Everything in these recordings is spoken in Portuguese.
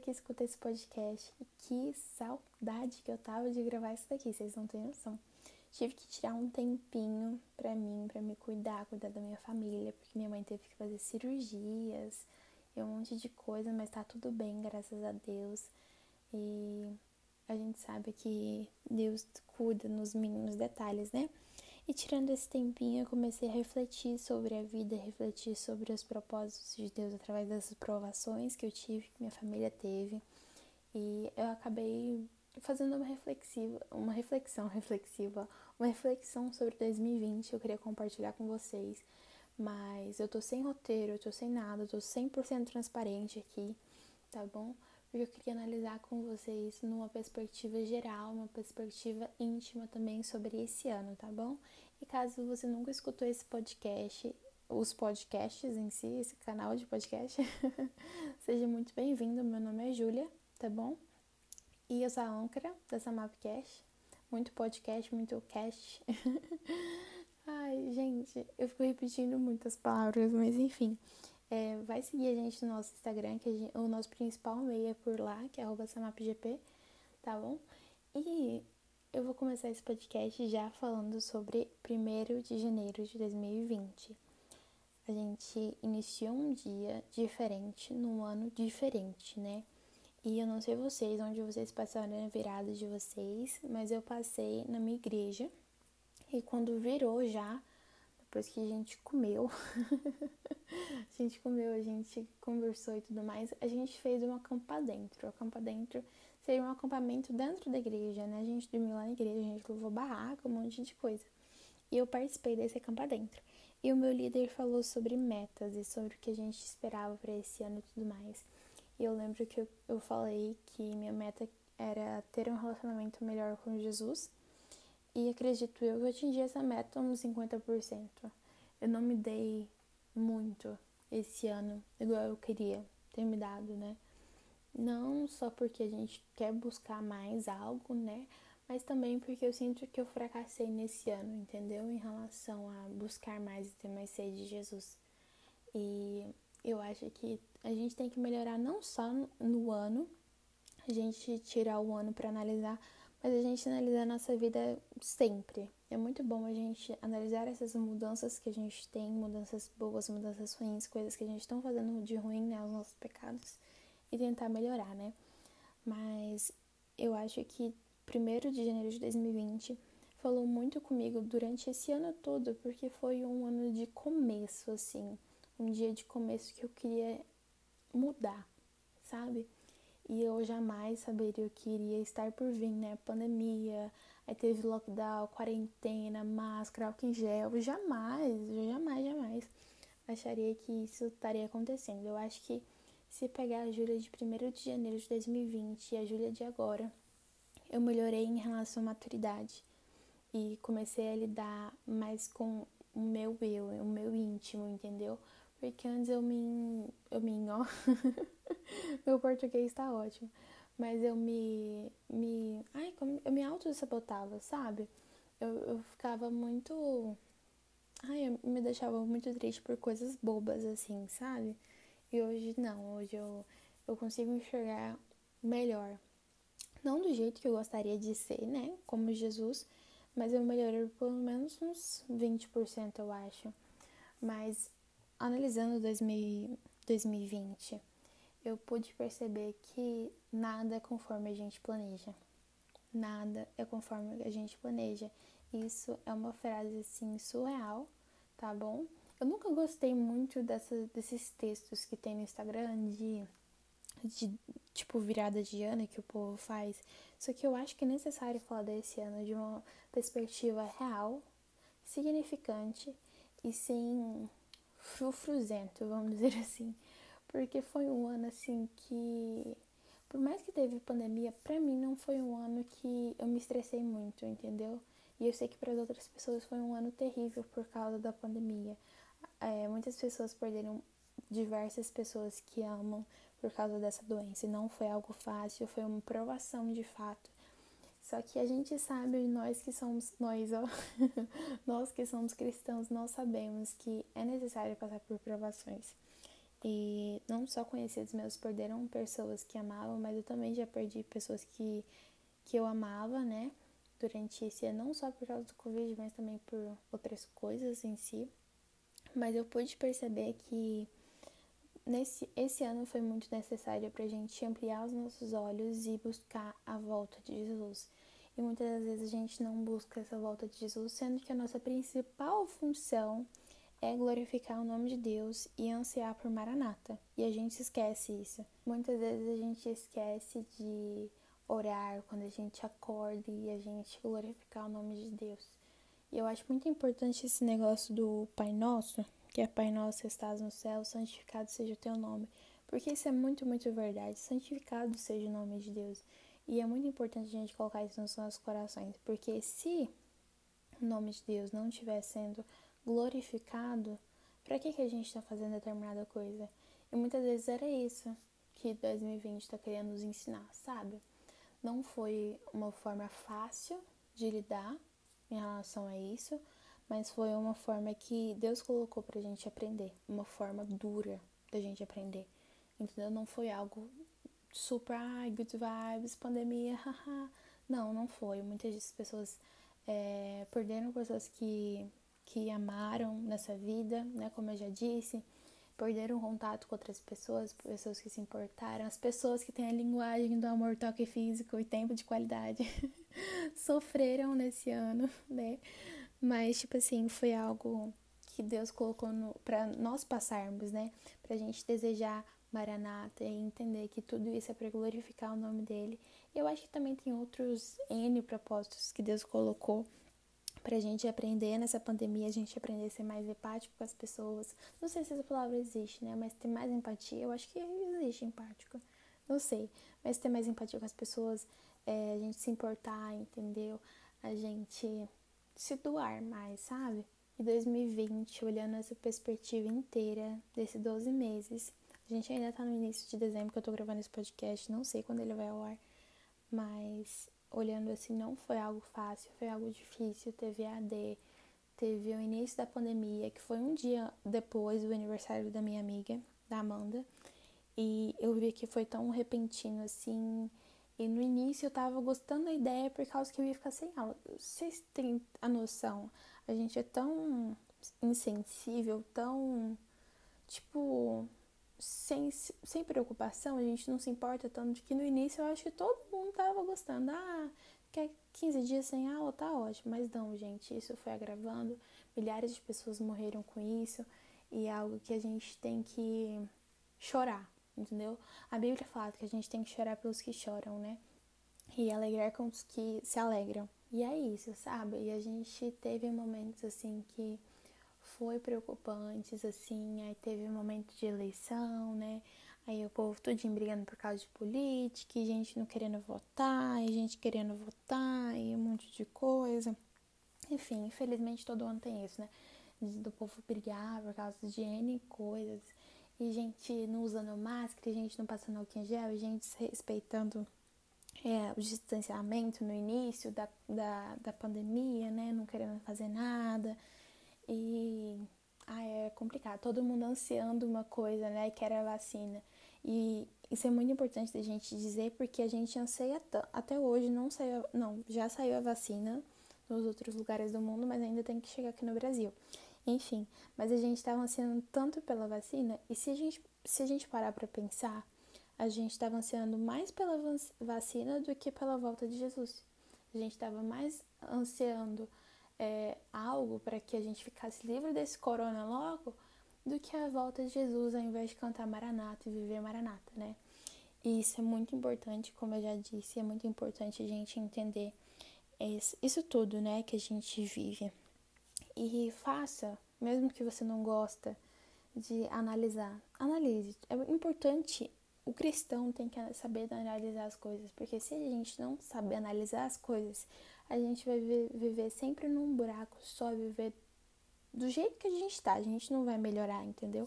que escuta esse podcast. E que saudade que eu tava de gravar isso daqui, vocês não têm noção. Tive que tirar um tempinho pra mim, pra me cuidar, cuidar da minha família, porque minha mãe teve que fazer cirurgias e um monte de coisa, mas tá tudo bem, graças a Deus. E a gente sabe que Deus cuida nos mínimos detalhes, né? E tirando esse tempinho, eu comecei a refletir sobre a vida, refletir sobre os propósitos de Deus através dessas provações que eu tive, que minha família teve. E eu acabei fazendo uma reflexiva, uma reflexão reflexiva, uma reflexão sobre 2020, eu queria compartilhar com vocês. Mas eu tô sem roteiro, eu tô sem nada, eu tô 100% transparente aqui, tá bom? Porque eu queria analisar com vocês numa perspectiva geral, uma perspectiva íntima também sobre esse ano, tá bom? E caso você nunca escutou esse podcast, os podcasts em si, esse canal de podcast, seja muito bem-vindo. Meu nome é Júlia, tá bom? E eu sou a âncora dessa Mapcast. Muito podcast, muito cast. Ai, gente, eu fico repetindo muitas palavras, mas enfim. É, vai seguir a gente no nosso Instagram, que gente, o nosso principal meio é por lá, que é samapgp, tá bom? E eu vou começar esse podcast já falando sobre 1 de janeiro de 2020. A gente iniciou um dia diferente, num ano diferente, né? E eu não sei vocês, onde vocês passaram a virada de vocês, mas eu passei na minha igreja. E quando virou já, depois que a gente comeu, a gente comeu, a gente conversou e tudo mais, a gente fez um acampa dentro. Acampa dentro seria um acampamento dentro da igreja, né? A gente dormiu lá na igreja, a gente levou barraca, um monte de coisa. E eu participei desse acampa dentro. E o meu líder falou sobre metas e sobre o que a gente esperava para esse ano e tudo mais. E eu lembro que eu, eu falei que minha meta era ter um relacionamento melhor com Jesus. E acredito eu que eu atingi essa meta uns 50%. Eu não me dei muito esse ano, igual eu queria ter me dado, né? Não só porque a gente quer buscar mais algo, né? Mas também porque eu sinto que eu fracassei nesse ano, entendeu? Em relação a buscar mais e ter mais sede de Jesus. E eu acho que a gente tem que melhorar não só no ano, a gente tirar o ano para analisar, mas a gente analisar a nossa vida sempre. É muito bom a gente analisar essas mudanças que a gente tem, mudanças boas, mudanças ruins, coisas que a gente está fazendo de ruim, né, os nossos pecados e tentar melhorar, né? Mas eu acho que 1 de janeiro de 2020 falou muito comigo durante esse ano todo, porque foi um ano de começo, assim, um dia de começo que eu queria mudar, sabe? E eu jamais saberia o que iria estar por vir, né? Pandemia, aí teve lockdown, quarentena, máscara, álcool em gel. Jamais, jamais, jamais acharia que isso estaria acontecendo. Eu acho que se pegar a Júlia de 1 de janeiro de 2020 e a Júlia de agora, eu melhorei em relação à maturidade e comecei a lidar mais com o meu eu, o meu íntimo, entendeu? Porque antes eu me. Eu me. Ó. meu português tá ótimo. Mas eu me. me ai, como, eu me auto-sabotava, sabe? Eu, eu ficava muito. Ai, eu me deixava muito triste por coisas bobas, assim, sabe? E hoje não, hoje eu, eu consigo enxergar melhor. Não do jeito que eu gostaria de ser, né? Como Jesus, mas eu melhorei pelo menos uns 20%, eu acho. Mas analisando 2000, 2020, eu pude perceber que nada é conforme a gente planeja. Nada é conforme a gente planeja. Isso é uma frase assim surreal, tá bom? Eu nunca gostei muito dessa, desses textos que tem no Instagram de, de tipo virada de ano que o povo faz. Só que eu acho que é necessário falar desse ano de uma perspectiva real, significante e sem frufruzento, vamos dizer assim. Porque foi um ano assim que, por mais que teve pandemia, pra mim não foi um ano que eu me estressei muito, entendeu? E eu sei que para as outras pessoas foi um ano terrível por causa da pandemia é, muitas pessoas perderam diversas pessoas que amam por causa dessa doença. E não foi algo fácil, foi uma provação de fato. Só que a gente sabe, nós que somos, nós, ó, nós que somos cristãos, nós sabemos que é necessário passar por provações. E não só conhecidos meus perderam pessoas que amavam, mas eu também já perdi pessoas que, que eu amava, né? Durante esse ano, não só por causa do Covid, mas também por outras coisas em si. Mas eu pude perceber que nesse esse ano foi muito necessário para a gente ampliar os nossos olhos e buscar a volta de Jesus. E muitas das vezes a gente não busca essa volta de Jesus, sendo que a nossa principal função é glorificar o nome de Deus e ansiar por Maranata. E a gente esquece isso. Muitas vezes a gente esquece de orar quando a gente acorda e a gente glorificar o nome de Deus. E eu acho muito importante esse negócio do Pai Nosso, que é Pai Nosso que estás no céu, santificado seja o teu nome. Porque isso é muito, muito verdade. Santificado seja o nome de Deus. E é muito importante a gente colocar isso nos nossos corações. Porque se o nome de Deus não estiver sendo glorificado, para que, que a gente está fazendo determinada coisa? E muitas vezes era isso que 2020 está querendo nos ensinar, sabe? Não foi uma forma fácil de lidar em relação a isso, mas foi uma forma que Deus colocou para a gente aprender, uma forma dura da gente aprender, entendeu? Não foi algo super, ai, good vibes, pandemia, haha. Não, não foi. Muitas pessoas é, perderam pessoas que que amaram nessa vida, né? Como eu já disse, perderam contato com outras pessoas, pessoas que se importaram, as pessoas que têm a linguagem do amor, toque físico e tempo de qualidade sofreram nesse ano, né? Mas, tipo assim, foi algo que Deus colocou para nós passarmos, né? Pra gente desejar Maranata e entender que tudo isso é para glorificar o nome dele. Eu acho que também tem outros N propósitos que Deus colocou pra gente aprender nessa pandemia, a gente aprender a ser mais empático com as pessoas. Não sei se essa palavra existe, né? Mas ter mais empatia, eu acho que existe empático. Não sei, mas ter mais empatia com as pessoas, é, a gente se importar, entendeu? A gente se doar mais, sabe? E 2020, olhando essa perspectiva inteira desses 12 meses, a gente ainda tá no início de dezembro que eu tô gravando esse podcast, não sei quando ele vai ao ar, mas olhando assim, não foi algo fácil, foi algo difícil. Teve AD, teve o início da pandemia, que foi um dia depois do aniversário da minha amiga, da Amanda. E eu vi que foi tão repentino assim. E no início eu tava gostando da ideia por causa que eu ia ficar sem aula. Vocês têm a noção? A gente é tão insensível, tão. Tipo, sem, sem preocupação, a gente não se importa tanto que no início eu acho que todo mundo tava gostando. Ah, quer 15 dias sem aula, tá ótimo. Mas não, gente, isso foi agravando. Milhares de pessoas morreram com isso. E é algo que a gente tem que chorar, entendeu? A Bíblia fala que a gente tem que chorar pelos que choram, né? E alegrar com os que se alegram. E é isso, sabe? E a gente teve momentos assim que foi preocupantes, assim, aí teve um momento de eleição, né? Aí o povo tudinho brigando por causa de política, e gente não querendo votar, e gente querendo votar, e um monte de coisa. Enfim, infelizmente todo ano tem isso, né? Do povo brigar por causa de N coisas. E gente não usando máscara, gente não passando álcool em gel, e gente respeitando é, o distanciamento no início da, da, da pandemia, né? Não querendo fazer nada. E ah, é complicado. Todo mundo ansiando uma coisa, né? Que era a vacina. E isso é muito importante da gente dizer porque a gente anseia até hoje não saiu, não, já saiu a vacina nos outros lugares do mundo, mas ainda tem que chegar aqui no Brasil. Enfim, mas a gente estava ansiando tanto pela vacina e se a gente se a gente parar para pensar, a gente estava ansiando mais pela vacina do que pela volta de Jesus. A gente estava mais ansiando é, algo para que a gente ficasse livre desse corona logo do que a volta de Jesus ao invés de cantar Maranata e viver Maranata, né? E isso é muito importante, como eu já disse, é muito importante a gente entender isso, tudo, né, que a gente vive. E faça, mesmo que você não gosta de analisar, analise. É importante, o cristão tem que saber analisar as coisas, porque se a gente não saber analisar as coisas, a gente vai viver sempre num buraco só, viver do jeito que a gente está, a gente não vai melhorar, entendeu?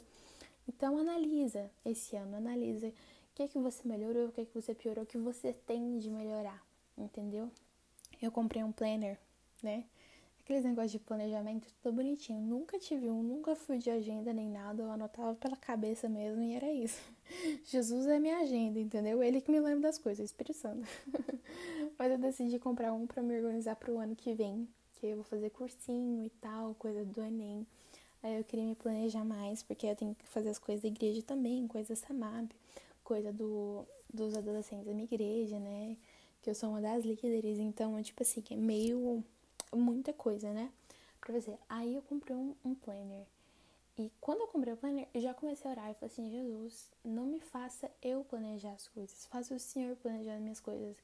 Então analisa esse ano, analisa o que é que você melhorou, o que é que você piorou, o que você tem de melhorar, entendeu? Eu comprei um planner, né? aqueles negócios de planejamento, tudo bonitinho. Nunca tive um, nunca fui de agenda nem nada, eu anotava pela cabeça mesmo e era isso. Jesus é minha agenda, entendeu? Ele que me lembra das coisas, Espírito Santo. Mas eu decidi comprar um para me organizar pro ano que vem, que eu vou fazer cursinho e tal, coisa do Enem. Aí eu queria me planejar mais, porque eu tenho que fazer as coisas da igreja também, coisas da SAMAB, coisa do, dos adolescentes da minha igreja, né? Que eu sou uma das líderes, então, tipo assim, é meio muita coisa, né? Pra fazer. Aí eu comprei um, um planner. E quando eu comprei o planner, eu já comecei a orar e falei assim: Jesus, não me faça eu planejar as coisas, faça o Senhor planejar as minhas coisas.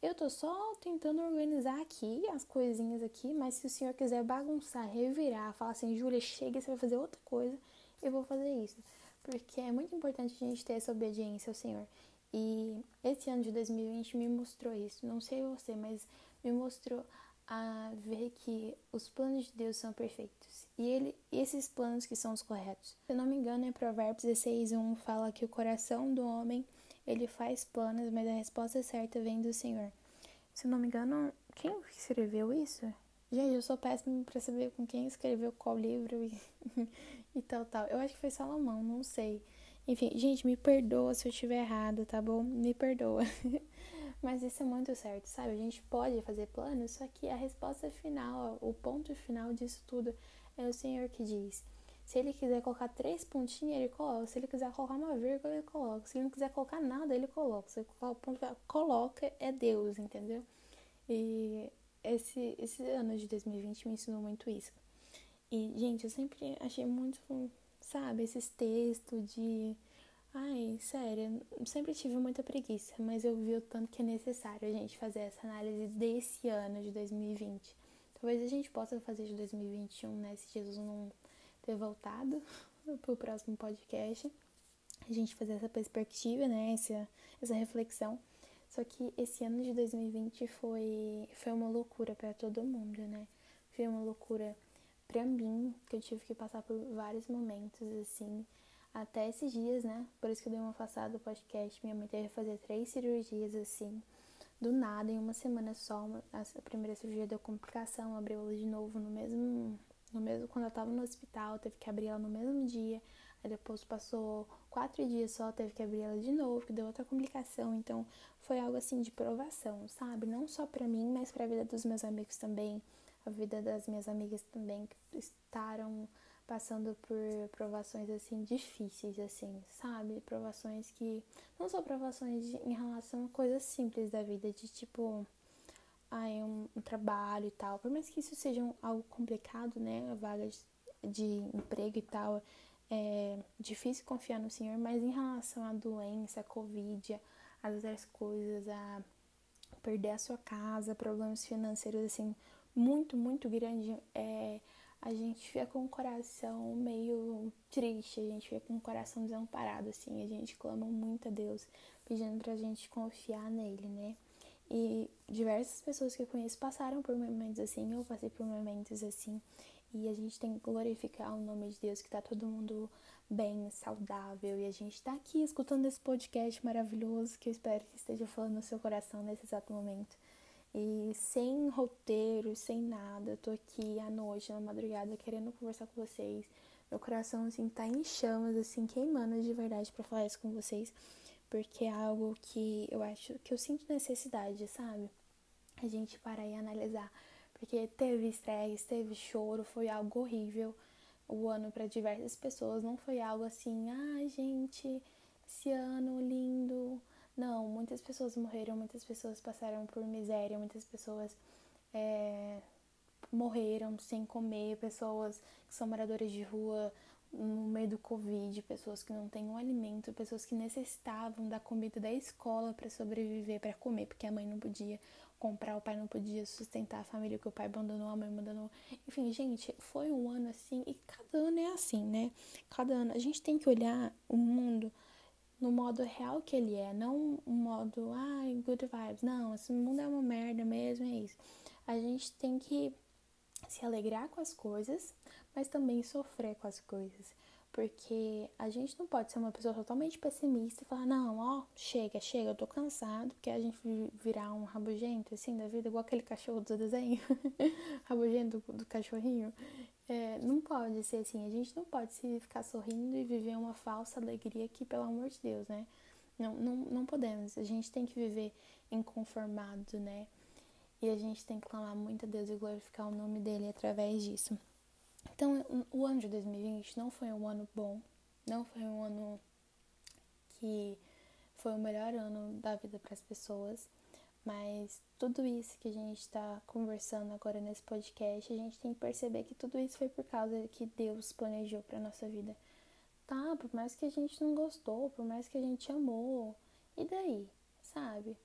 Eu tô só tentando organizar aqui as coisinhas aqui, mas se o Senhor quiser bagunçar, revirar, falar assim: Júlia, chega, você vai fazer outra coisa, eu vou fazer isso. Porque é muito importante a gente ter essa obediência ao Senhor. E esse ano de 2020 me mostrou isso. Não sei você, mas me mostrou a ver que os planos de Deus são perfeitos. E ele, esses planos que são os corretos. Se eu não me engano, em Provérbios 16, 1 fala que o coração do homem, ele faz planos, mas a resposta certa vem do Senhor. Se eu não me engano, quem escreveu isso? Gente, eu sou péssima para saber com quem escreveu qual livro e, e tal, tal. Eu acho que foi Salomão, não sei. Enfim, gente, me perdoa se eu estiver errado, tá bom? Me perdoa. Mas isso é muito certo, sabe? A gente pode fazer planos, só que a resposta final, o ponto final disso tudo é o Senhor que diz. Se ele quiser colocar três pontinhos, ele coloca. Se ele quiser colocar uma vírgula, ele coloca. Se ele não quiser colocar nada, ele coloca. Se ele ponto, coloca é Deus, entendeu? E esse, esse ano de 2020 me ensinou muito isso. E, gente, eu sempre achei muito, sabe, esses textos de Ai, sério, sempre tive muita preguiça, mas eu vi o tanto que é necessário a gente fazer essa análise desse ano de 2020. Talvez a gente possa fazer de 2021, né? Se Jesus não ter voltado pro próximo podcast, a gente fazer essa perspectiva, né? Essa, essa reflexão. Só que esse ano de 2020 foi, foi uma loucura para todo mundo, né? Foi uma loucura para mim, que eu tive que passar por vários momentos, assim até esses dias, né? Por isso que eu dei uma afastada do podcast. Minha mãe teve que fazer três cirurgias assim, do nada, em uma semana só. A primeira cirurgia deu complicação, abriu ela de novo no mesmo. No mesmo, quando ela tava no hospital, teve que abrir ela no mesmo dia. Aí depois passou quatro dias só, teve que abrir ela de novo, que deu outra complicação. Então foi algo assim de provação, sabe? Não só para mim, mas para a vida dos meus amigos também, a vida das minhas amigas também que estaram passando por provações assim difíceis assim, sabe? Provações que não são provações de, em relação a coisas simples da vida, de tipo ai, um, um, trabalho e tal. Por mais que isso seja um, algo complicado, né? A vaga de, de emprego e tal, é difícil confiar no Senhor, mas em relação à doença, à Covid, às outras coisas, a perder a sua casa, problemas financeiros assim muito, muito grande, é a gente fica com o coração meio triste, a gente fica com o coração desamparado, assim, a gente clama muito a Deus, pedindo pra gente confiar nele, né? E diversas pessoas que eu conheço passaram por momentos assim, eu passei por momentos assim, e a gente tem que glorificar o nome de Deus, que tá todo mundo bem, saudável, e a gente tá aqui escutando esse podcast maravilhoso que eu espero que esteja falando no seu coração nesse exato momento. E sem roteiro, sem nada, tô aqui à noite, na madrugada, querendo conversar com vocês. Meu coração, assim, tá em chamas, assim, queimando de verdade para falar isso com vocês. Porque é algo que eu acho que eu sinto necessidade, sabe? A gente parar e analisar. Porque teve estresse, teve choro, foi algo horrível. O ano para diversas pessoas não foi algo assim, ah, gente, esse ano lindo não, muitas pessoas morreram, muitas pessoas passaram por miséria, muitas pessoas é, morreram sem comer, pessoas que são moradoras de rua no meio do Covid, pessoas que não têm um alimento, pessoas que necessitavam da comida da escola para sobreviver, para comer, porque a mãe não podia comprar, o pai não podia sustentar a família, que o pai abandonou, a mãe abandonou. Enfim, gente, foi um ano assim, e cada ano é assim, né? Cada ano a gente tem que olhar o mundo no modo real que ele é, não um modo, ai, good vibes. Não, esse mundo é uma merda mesmo, é isso. A gente tem que se alegrar com as coisas, mas também sofrer com as coisas. Porque a gente não pode ser uma pessoa totalmente pessimista e falar, não, ó, chega, chega, eu tô cansado, porque a gente virar um rabugento, assim, da vida, igual aquele cachorro do desenho, rabugento do, do cachorrinho. É, não pode ser assim, a gente não pode se ficar sorrindo e viver uma falsa alegria que, pelo amor de Deus, né? Não, não, não podemos, a gente tem que viver inconformado, né? E a gente tem que clamar muito a Deus e glorificar o nome dele através disso. Então, o ano de 2020 não foi um ano bom, não foi um ano que foi o melhor ano da vida para as pessoas, mas tudo isso que a gente está conversando agora nesse podcast, a gente tem que perceber que tudo isso foi por causa que Deus planejou para nossa vida. Tá, por mais que a gente não gostou, por mais que a gente amou, e daí, sabe?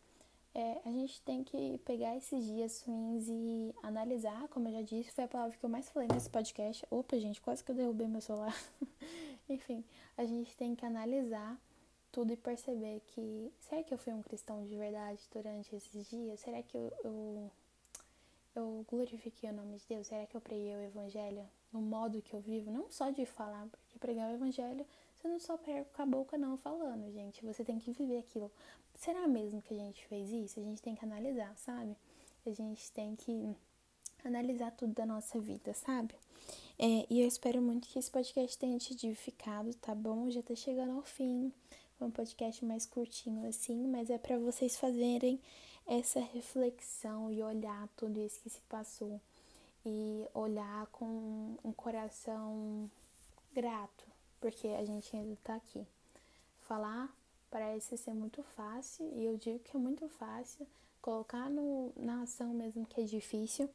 É, a gente tem que pegar esses dias ruins e analisar, como eu já disse, foi a palavra que eu mais falei nesse podcast. Opa, gente, quase que eu derrubei meu celular. Enfim, a gente tem que analisar tudo e perceber que será que eu fui um cristão de verdade durante esses dias? Será que eu, eu, eu glorifiquei o nome de Deus? Será que eu preguei o evangelho no modo que eu vivo? Não só de falar, porque pregar o evangelho você não só pega com a boca não falando, gente. Você tem que viver aquilo. Será mesmo que a gente fez isso? A gente tem que analisar, sabe? A gente tem que analisar tudo da nossa vida, sabe? É, e eu espero muito que esse podcast tenha te edificado, tá bom? Já tá chegando ao fim. Um podcast mais curtinho assim, mas é para vocês fazerem essa reflexão e olhar tudo isso que se passou e olhar com um coração grato, porque a gente ainda tá aqui. Falar parece ser muito fácil, e eu digo que é muito fácil, colocar no, na ação mesmo que é difícil,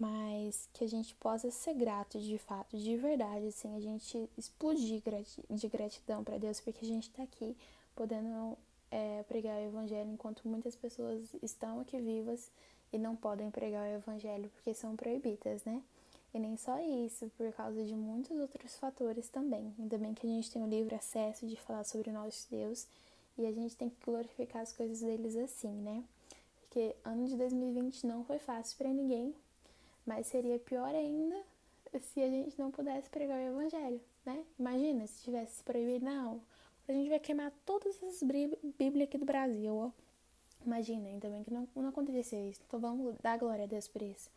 mas que a gente possa ser grato de fato, de verdade, assim, a gente explodir de gratidão para Deus, porque a gente tá aqui podendo é, pregar o Evangelho enquanto muitas pessoas estão aqui vivas e não podem pregar o Evangelho porque são proibidas, né? E nem só isso, por causa de muitos outros fatores também. Ainda bem que a gente tem o livre acesso de falar sobre o nosso Deus e a gente tem que glorificar as coisas deles assim, né? Porque ano de 2020 não foi fácil para ninguém, mas seria pior ainda se a gente não pudesse pregar o evangelho, né? Imagina se tivesse proibido, não, a gente vai queimar todas as Bíblias aqui do Brasil, ó. Imagina, ainda bem que não, não aconteceu isso. Então vamos dar glória a Deus por isso.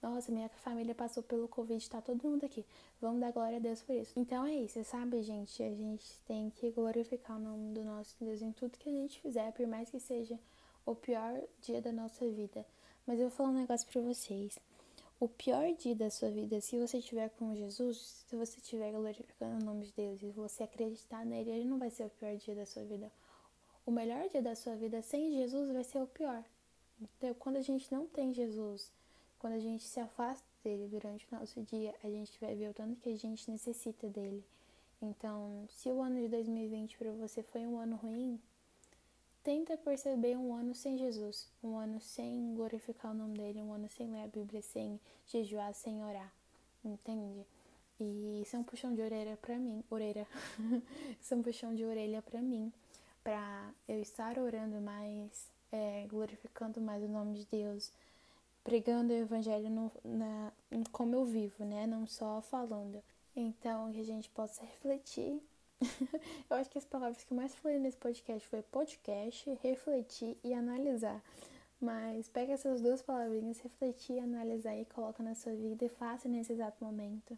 Nossa, minha família passou pelo Covid, tá todo mundo aqui. Vamos dar glória a Deus por isso. Então é isso, sabe, gente? A gente tem que glorificar o nome do nosso Deus em tudo que a gente fizer, por mais que seja o pior dia da nossa vida. Mas eu vou falar um negócio pra vocês. O pior dia da sua vida, se você estiver com Jesus, se você estiver glorificando o nome de Deus e você acreditar nele, ele não vai ser o pior dia da sua vida. O melhor dia da sua vida sem Jesus vai ser o pior. Então, quando a gente não tem Jesus, quando a gente se afasta dele durante o nosso dia, a gente vai ver o tanto que a gente necessita dele. Então, se o ano de 2020 para você foi um ano ruim, tenta perceber um ano sem Jesus, um ano sem glorificar o nome dele, um ano sem ler a Bíblia, sem jejuar, sem orar, entende? E isso é um puxão de orelha para mim, orelha. isso é um puxão de orelha para mim, para eu estar orando mais, é, glorificando mais o nome de Deus, pregando o evangelho no, na, como eu vivo, né? Não só falando. Então, que a gente possa refletir. eu acho que as palavras que eu mais falei nesse podcast foi podcast, refletir e analisar. Mas pega essas duas palavrinhas, refletir, analisar e coloca na sua vida e faça nesse exato momento.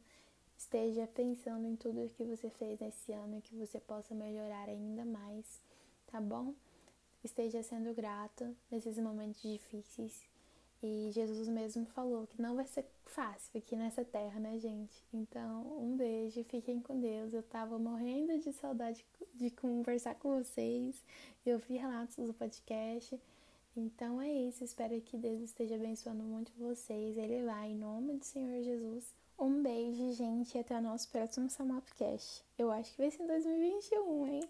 Esteja pensando em tudo o que você fez nesse ano e que você possa melhorar ainda mais, tá bom? Esteja sendo grato nesses momentos difíceis e Jesus mesmo falou que não vai ser fácil aqui nessa terra, né, gente? Então, um beijo, fiquem com Deus. Eu tava morrendo de saudade de conversar com vocês e ouvir relatos do podcast. Então é isso, espero que Deus esteja abençoando muito vocês. Ele vai, em nome do Senhor Jesus. Um beijo, gente, e até o nosso próximo Samapcast. Eu acho que vai ser em 2021, hein?